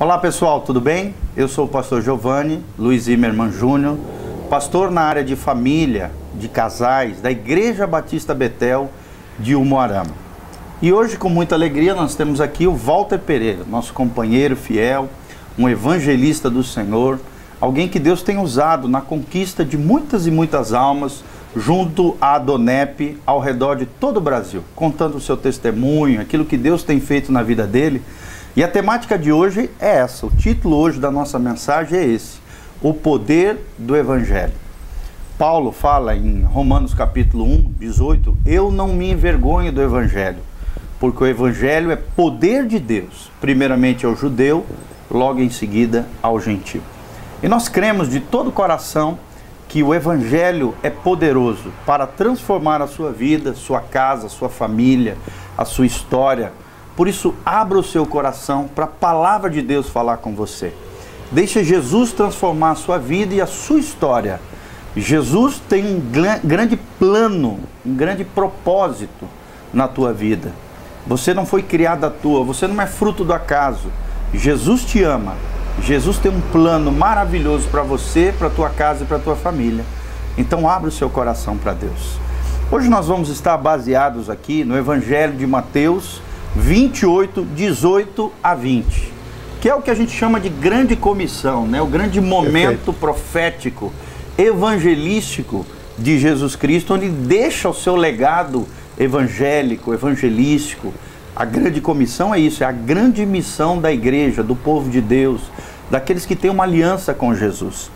Olá pessoal, tudo bem? Eu sou o pastor Giovanni Luiz Zimmermann Júnior, pastor na área de família, de casais, da Igreja Batista Betel de Umuarama. E hoje, com muita alegria, nós temos aqui o Walter Pereira, nosso companheiro fiel, um evangelista do Senhor, alguém que Deus tem usado na conquista de muitas e muitas almas junto à Donep ao redor de todo o Brasil, contando o seu testemunho, aquilo que Deus tem feito na vida dele. E a temática de hoje é essa, o título hoje da nossa mensagem é esse: O poder do evangelho. Paulo fala em Romanos capítulo 1, 18: Eu não me envergonho do evangelho, porque o evangelho é poder de Deus, primeiramente ao judeu, logo em seguida ao gentio. E nós cremos de todo o coração que o Evangelho é poderoso para transformar a sua vida, sua casa, sua família, a sua história. Por isso, abra o seu coração para a palavra de Deus falar com você. Deixe Jesus transformar a sua vida e a sua história. Jesus tem um grande plano, um grande propósito na tua vida. Você não foi criado à toa, você não é fruto do acaso. Jesus te ama Jesus tem um plano maravilhoso para você, para tua casa e para tua família. Então abra o seu coração para Deus. Hoje nós vamos estar baseados aqui no Evangelho de Mateus 28, 18 a 20, que é o que a gente chama de grande comissão, né? o grande momento Perfeito. profético, evangelístico de Jesus Cristo, onde deixa o seu legado evangélico, evangelístico. A grande comissão é isso, é a grande missão da igreja, do povo de Deus, daqueles que têm uma aliança com Jesus.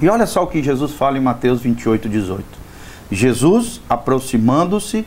E olha só o que Jesus fala em Mateus 28, 18. Jesus, aproximando-se,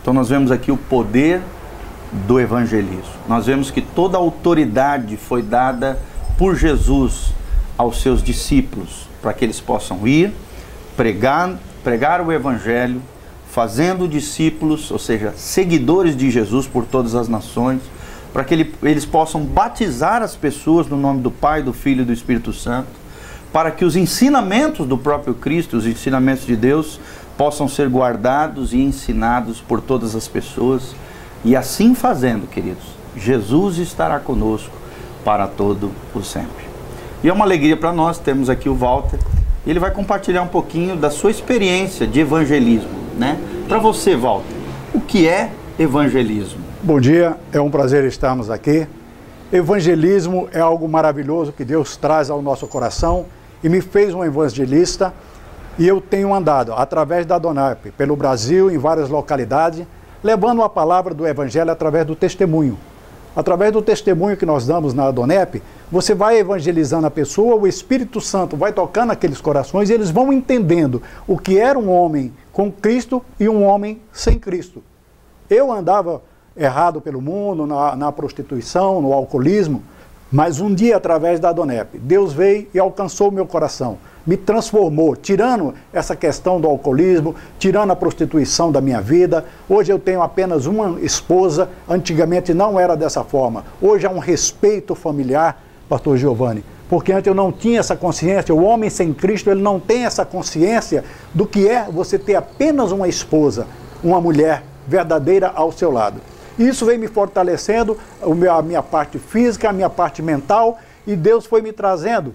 Então nós vemos aqui o poder do evangelismo. Nós vemos que toda a autoridade foi dada por Jesus aos seus discípulos para que eles possam ir pregar, pregar o evangelho, fazendo discípulos, ou seja, seguidores de Jesus por todas as nações para que ele, eles possam batizar as pessoas no nome do Pai, do Filho e do Espírito Santo, para que os ensinamentos do próprio Cristo, os ensinamentos de Deus, possam ser guardados e ensinados por todas as pessoas. E assim fazendo, queridos, Jesus estará conosco para todo o sempre. E é uma alegria para nós, temos aqui o Walter, ele vai compartilhar um pouquinho da sua experiência de evangelismo, né? Para você, Walter, o que é evangelismo? Bom dia, é um prazer estarmos aqui. Evangelismo é algo maravilhoso que Deus traz ao nosso coração e me fez um evangelista. E eu tenho andado através da Donap, pelo Brasil, em várias localidades, levando a palavra do Evangelho através do testemunho. Através do testemunho que nós damos na Donep, você vai evangelizando a pessoa, o Espírito Santo vai tocando aqueles corações e eles vão entendendo o que era um homem com Cristo e um homem sem Cristo. Eu andava errado pelo mundo, na, na prostituição, no alcoolismo, mas um dia, através da Donep, Deus veio e alcançou o meu coração, me transformou, tirando essa questão do alcoolismo, tirando a prostituição da minha vida. Hoje eu tenho apenas uma esposa, antigamente não era dessa forma. Hoje há um respeito familiar, pastor Giovanni, porque antes eu não tinha essa consciência. O homem sem Cristo, ele não tem essa consciência do que é você ter apenas uma esposa, uma mulher verdadeira ao seu lado. Isso vem me fortalecendo, a minha parte física, a minha parte mental, e Deus foi me trazendo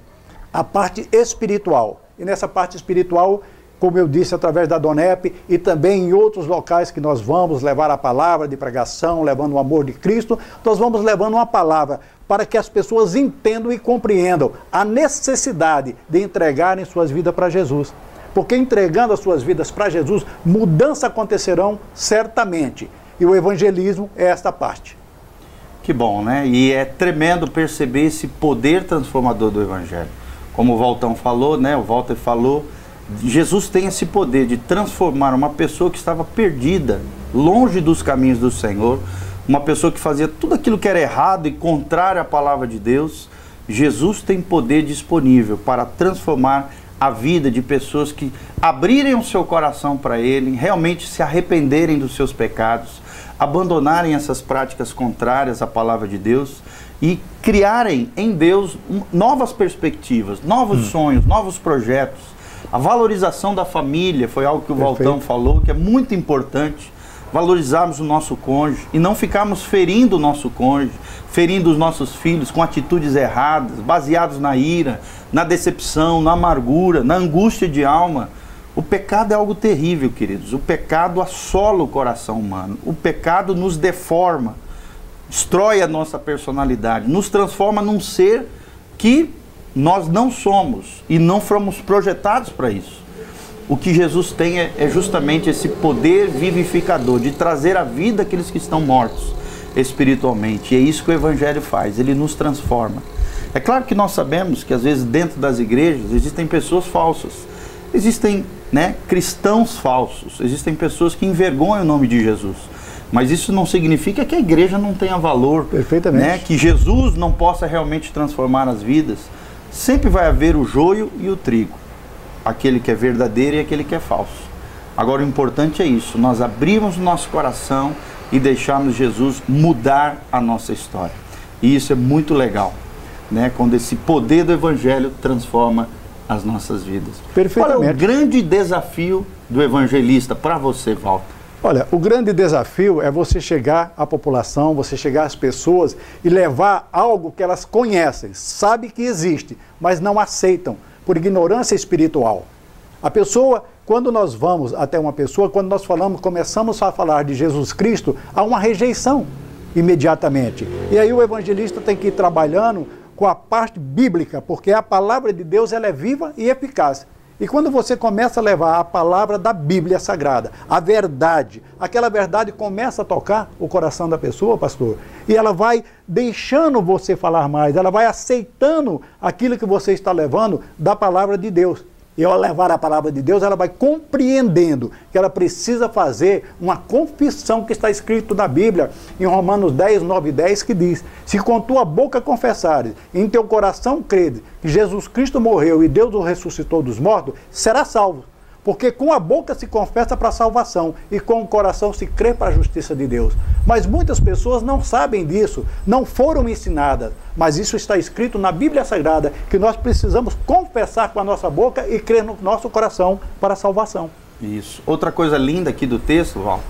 a parte espiritual. E nessa parte espiritual, como eu disse, através da Donep e também em outros locais que nós vamos levar a palavra de pregação, levando o amor de Cristo, nós vamos levando uma palavra para que as pessoas entendam e compreendam a necessidade de entregarem suas vidas para Jesus. Porque entregando as suas vidas para Jesus, mudanças acontecerão certamente. E o evangelismo é esta parte. Que bom, né? E é tremendo perceber esse poder transformador do evangelho. Como o Waltão falou, né? O Walter falou, Jesus tem esse poder de transformar uma pessoa que estava perdida, longe dos caminhos do Senhor, uma pessoa que fazia tudo aquilo que era errado e contrário à palavra de Deus, Jesus tem poder disponível para transformar a vida de pessoas que abrirem o seu coração para Ele, realmente se arrependerem dos seus pecados, abandonarem essas práticas contrárias à palavra de Deus e criarem em Deus novas perspectivas, novos hum. sonhos, novos projetos. A valorização da família foi algo que o Perfeito. Valtão falou, que é muito importante. Valorizarmos o nosso cônjuge e não ficarmos ferindo o nosso cônjuge, ferindo os nossos filhos com atitudes erradas, baseados na ira, na decepção, na amargura, na angústia de alma. O pecado é algo terrível, queridos. O pecado assola o coração humano. O pecado nos deforma, destrói a nossa personalidade, nos transforma num ser que nós não somos e não fomos projetados para isso. O que Jesus tem é, é justamente esse poder vivificador de trazer à vida aqueles que estão mortos espiritualmente. E é isso que o Evangelho faz, ele nos transforma. É claro que nós sabemos que às vezes dentro das igrejas existem pessoas falsas, existem né, cristãos falsos, existem pessoas que envergonham o nome de Jesus. Mas isso não significa que a igreja não tenha valor, Perfeitamente. Né, que Jesus não possa realmente transformar as vidas. Sempre vai haver o joio e o trigo, aquele que é verdadeiro e aquele que é falso. Agora o importante é isso, nós abrimos o nosso coração e deixarmos Jesus mudar a nossa história. E isso é muito legal, né? Quando esse poder do evangelho transforma as nossas vidas. Perfeitamente. Qual é o grande desafio do evangelista para você, Walter? Olha, o grande desafio é você chegar à população, você chegar às pessoas e levar algo que elas conhecem, sabem que existe, mas não aceitam por ignorância espiritual. A pessoa quando nós vamos até uma pessoa, quando nós falamos, começamos a falar de Jesus Cristo, há uma rejeição imediatamente. E aí o evangelista tem que ir trabalhando com a parte bíblica, porque a palavra de Deus ela é viva e eficaz. E quando você começa a levar a palavra da Bíblia Sagrada, a verdade, aquela verdade começa a tocar o coração da pessoa, pastor, e ela vai deixando você falar mais, ela vai aceitando aquilo que você está levando da palavra de Deus e ao levar a palavra de Deus, ela vai compreendendo que ela precisa fazer uma confissão que está escrito na Bíblia, em Romanos 10, 9 e 10, que diz: Se com tua boca confessares, em teu coração credes que Jesus Cristo morreu e Deus o ressuscitou dos mortos, será salvo. Porque com a boca se confessa para a salvação e com o coração se crê para a justiça de Deus. Mas muitas pessoas não sabem disso, não foram ensinadas. Mas isso está escrito na Bíblia Sagrada, que nós precisamos confessar com a nossa boca e crer no nosso coração para a salvação. Isso. Outra coisa linda aqui do texto, Walter,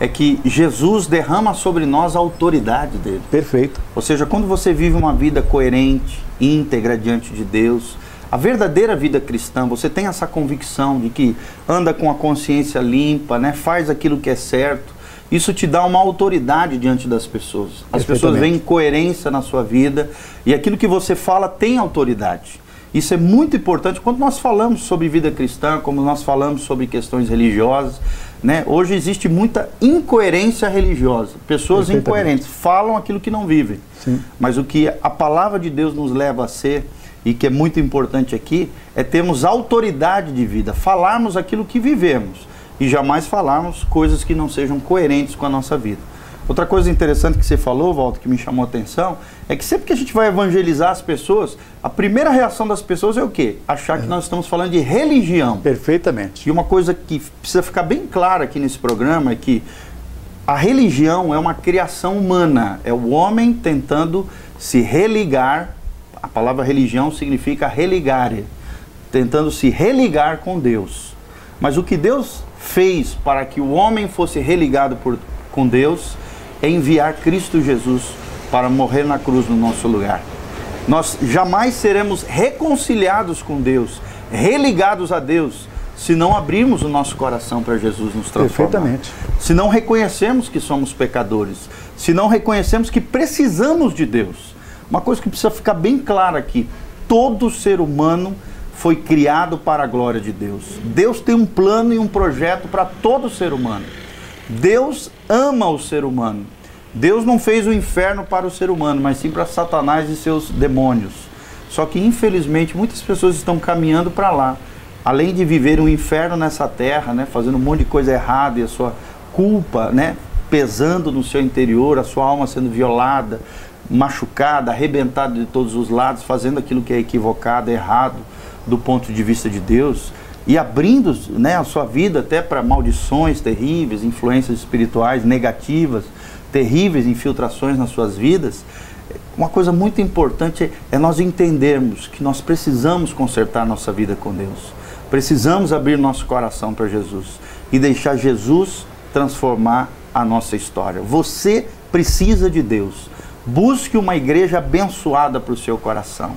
é que Jesus derrama sobre nós a autoridade dele. Perfeito. Ou seja, quando você vive uma vida coerente, íntegra diante de Deus, a verdadeira vida cristã, você tem essa convicção de que anda com a consciência limpa, né? faz aquilo que é certo. Isso te dá uma autoridade diante das pessoas. As pessoas veem coerência na sua vida e aquilo que você fala tem autoridade. Isso é muito importante quando nós falamos sobre vida cristã, como nós falamos sobre questões religiosas. Né? Hoje existe muita incoerência religiosa. Pessoas incoerentes falam aquilo que não vivem. Sim. Mas o que a palavra de Deus nos leva a ser e que é muito importante aqui, é termos autoridade de vida, falarmos aquilo que vivemos e jamais falarmos coisas que não sejam coerentes com a nossa vida. Outra coisa interessante que você falou, Walter, que me chamou a atenção, é que sempre que a gente vai evangelizar as pessoas, a primeira reação das pessoas é o quê? Achar que nós estamos falando de religião. Perfeitamente. E uma coisa que precisa ficar bem clara aqui nesse programa é que a religião é uma criação humana, é o homem tentando se religar a palavra religião significa religare, tentando se religar com Deus. Mas o que Deus fez para que o homem fosse religado por, com Deus é enviar Cristo Jesus para morrer na cruz no nosso lugar. Nós jamais seremos reconciliados com Deus, religados a Deus, se não abrirmos o nosso coração para Jesus nos transformar. Perfeitamente. Se não reconhecermos que somos pecadores, se não reconhecermos que precisamos de Deus. Uma coisa que precisa ficar bem clara aqui: todo ser humano foi criado para a glória de Deus. Deus tem um plano e um projeto para todo ser humano. Deus ama o ser humano. Deus não fez o inferno para o ser humano, mas sim para Satanás e seus demônios. Só que infelizmente muitas pessoas estão caminhando para lá. Além de viver um inferno nessa terra, né, fazendo um monte de coisa errada e a sua culpa, né, pesando no seu interior, a sua alma sendo violada, machucado, arrebentado de todos os lados, fazendo aquilo que é equivocado, errado do ponto de vista de Deus e abrindo né, a sua vida até para maldições terríveis, influências espirituais negativas, terríveis infiltrações nas suas vidas, uma coisa muito importante é nós entendermos que nós precisamos consertar nossa vida com Deus. Precisamos abrir nosso coração para Jesus e deixar Jesus transformar a nossa história. Você precisa de Deus. Busque uma igreja abençoada para o seu coração.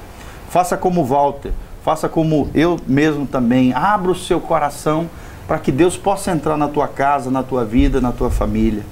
Faça como Walter, faça como eu mesmo também. Abra o seu coração para que Deus possa entrar na tua casa, na tua vida, na tua família.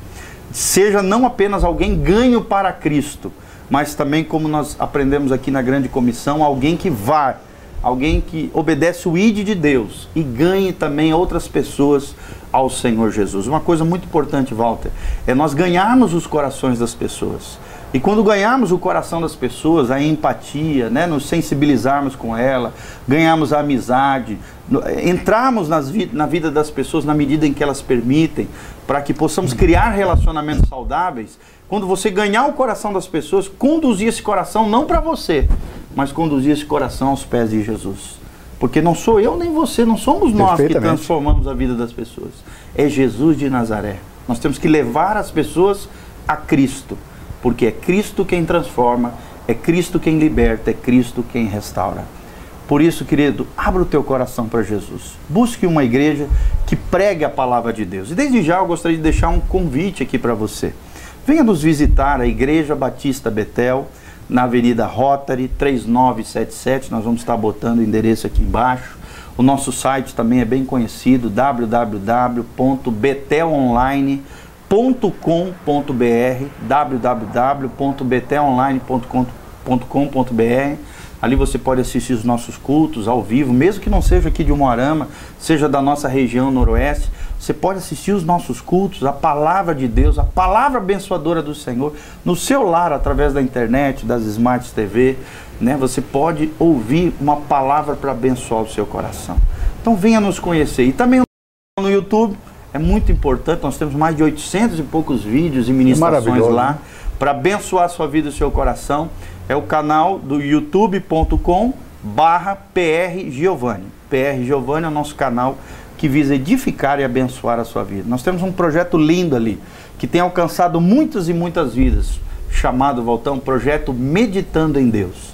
Seja não apenas alguém ganho para Cristo, mas também, como nós aprendemos aqui na grande comissão, alguém que vá, alguém que obedece o ID de Deus e ganhe também outras pessoas ao Senhor Jesus. Uma coisa muito importante, Walter, é nós ganharmos os corações das pessoas. E quando ganharmos o coração das pessoas, a empatia, né, nos sensibilizarmos com ela, ganharmos a amizade, entrarmos nas vi na vida das pessoas na medida em que elas permitem, para que possamos criar relacionamentos saudáveis. Quando você ganhar o coração das pessoas, conduzir esse coração não para você, mas conduzir esse coração aos pés de Jesus. Porque não sou eu nem você, não somos nós que transformamos a vida das pessoas. É Jesus de Nazaré. Nós temos que levar as pessoas a Cristo porque é Cristo quem transforma, é Cristo quem liberta, é Cristo quem restaura. Por isso, querido, abra o teu coração para Jesus. Busque uma igreja que pregue a palavra de Deus. E desde já eu gostaria de deixar um convite aqui para você. Venha nos visitar a Igreja Batista Betel, na Avenida Rotary 3977. Nós vamos estar botando o endereço aqui embaixo. O nosso site também é bem conhecido, www.betelonline.com www.betonline.com.br www.betonline.com.br Ali você pode assistir os nossos cultos ao vivo, mesmo que não seja aqui de Umuarama, seja da nossa região noroeste. Você pode assistir os nossos cultos, a palavra de Deus, a palavra abençoadora do Senhor, no seu lar, através da internet, das Smart TV. Né? Você pode ouvir uma palavra para abençoar o seu coração. Então venha nos conhecer. E também no YouTube, é muito importante. Nós temos mais de 800 e poucos vídeos e ministrações lá para abençoar a sua vida e o seu coração. É o canal do youtube.com barra PR Giovanni. PR Giovanni é o nosso canal que visa edificar e abençoar a sua vida. Nós temos um projeto lindo ali, que tem alcançado muitas e muitas vidas, chamado, Voltão, Projeto Meditando em Deus.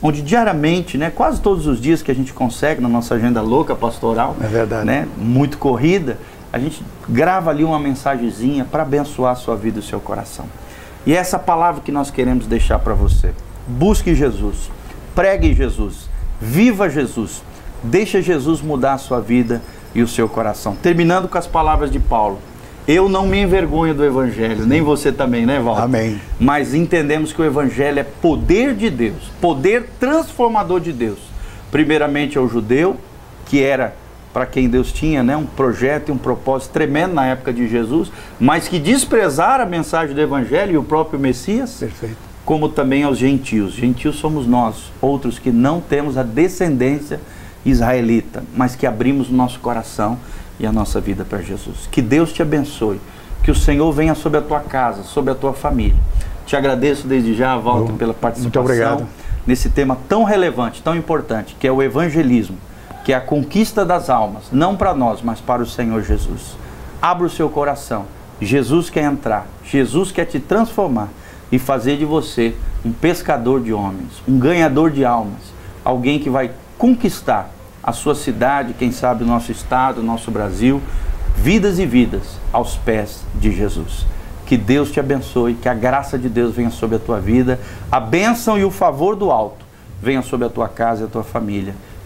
Onde diariamente, né, quase todos os dias que a gente consegue na nossa agenda louca pastoral, é verdade. Né, muito corrida, a gente grava ali uma mensagenzinha para abençoar a sua vida e o seu coração. E é essa palavra que nós queremos deixar para você. Busque Jesus, pregue Jesus, viva Jesus, deixa Jesus mudar a sua vida e o seu coração. Terminando com as palavras de Paulo. Eu não me envergonho do Evangelho, nem você também, né, Val? Amém. Mas entendemos que o Evangelho é poder de Deus, poder transformador de Deus. Primeiramente ao judeu, que era para quem Deus tinha né, um projeto e um propósito tremendo na época de Jesus, mas que desprezaram a mensagem do Evangelho e o próprio Messias, Perfeito. como também aos gentios. Gentios somos nós, outros que não temos a descendência israelita, mas que abrimos o nosso coração e a nossa vida para Jesus. Que Deus te abençoe, que o Senhor venha sobre a tua casa, sobre a tua família. Te agradeço desde já, Walter, pela participação Muito obrigado. nesse tema tão relevante, tão importante, que é o evangelismo que é a conquista das almas, não para nós, mas para o Senhor Jesus. Abra o seu coração. Jesus quer entrar, Jesus quer te transformar e fazer de você um pescador de homens, um ganhador de almas, alguém que vai conquistar a sua cidade, quem sabe o nosso estado, o nosso Brasil, vidas e vidas aos pés de Jesus. Que Deus te abençoe, que a graça de Deus venha sobre a tua vida, a bênção e o favor do alto venha sobre a tua casa e a tua família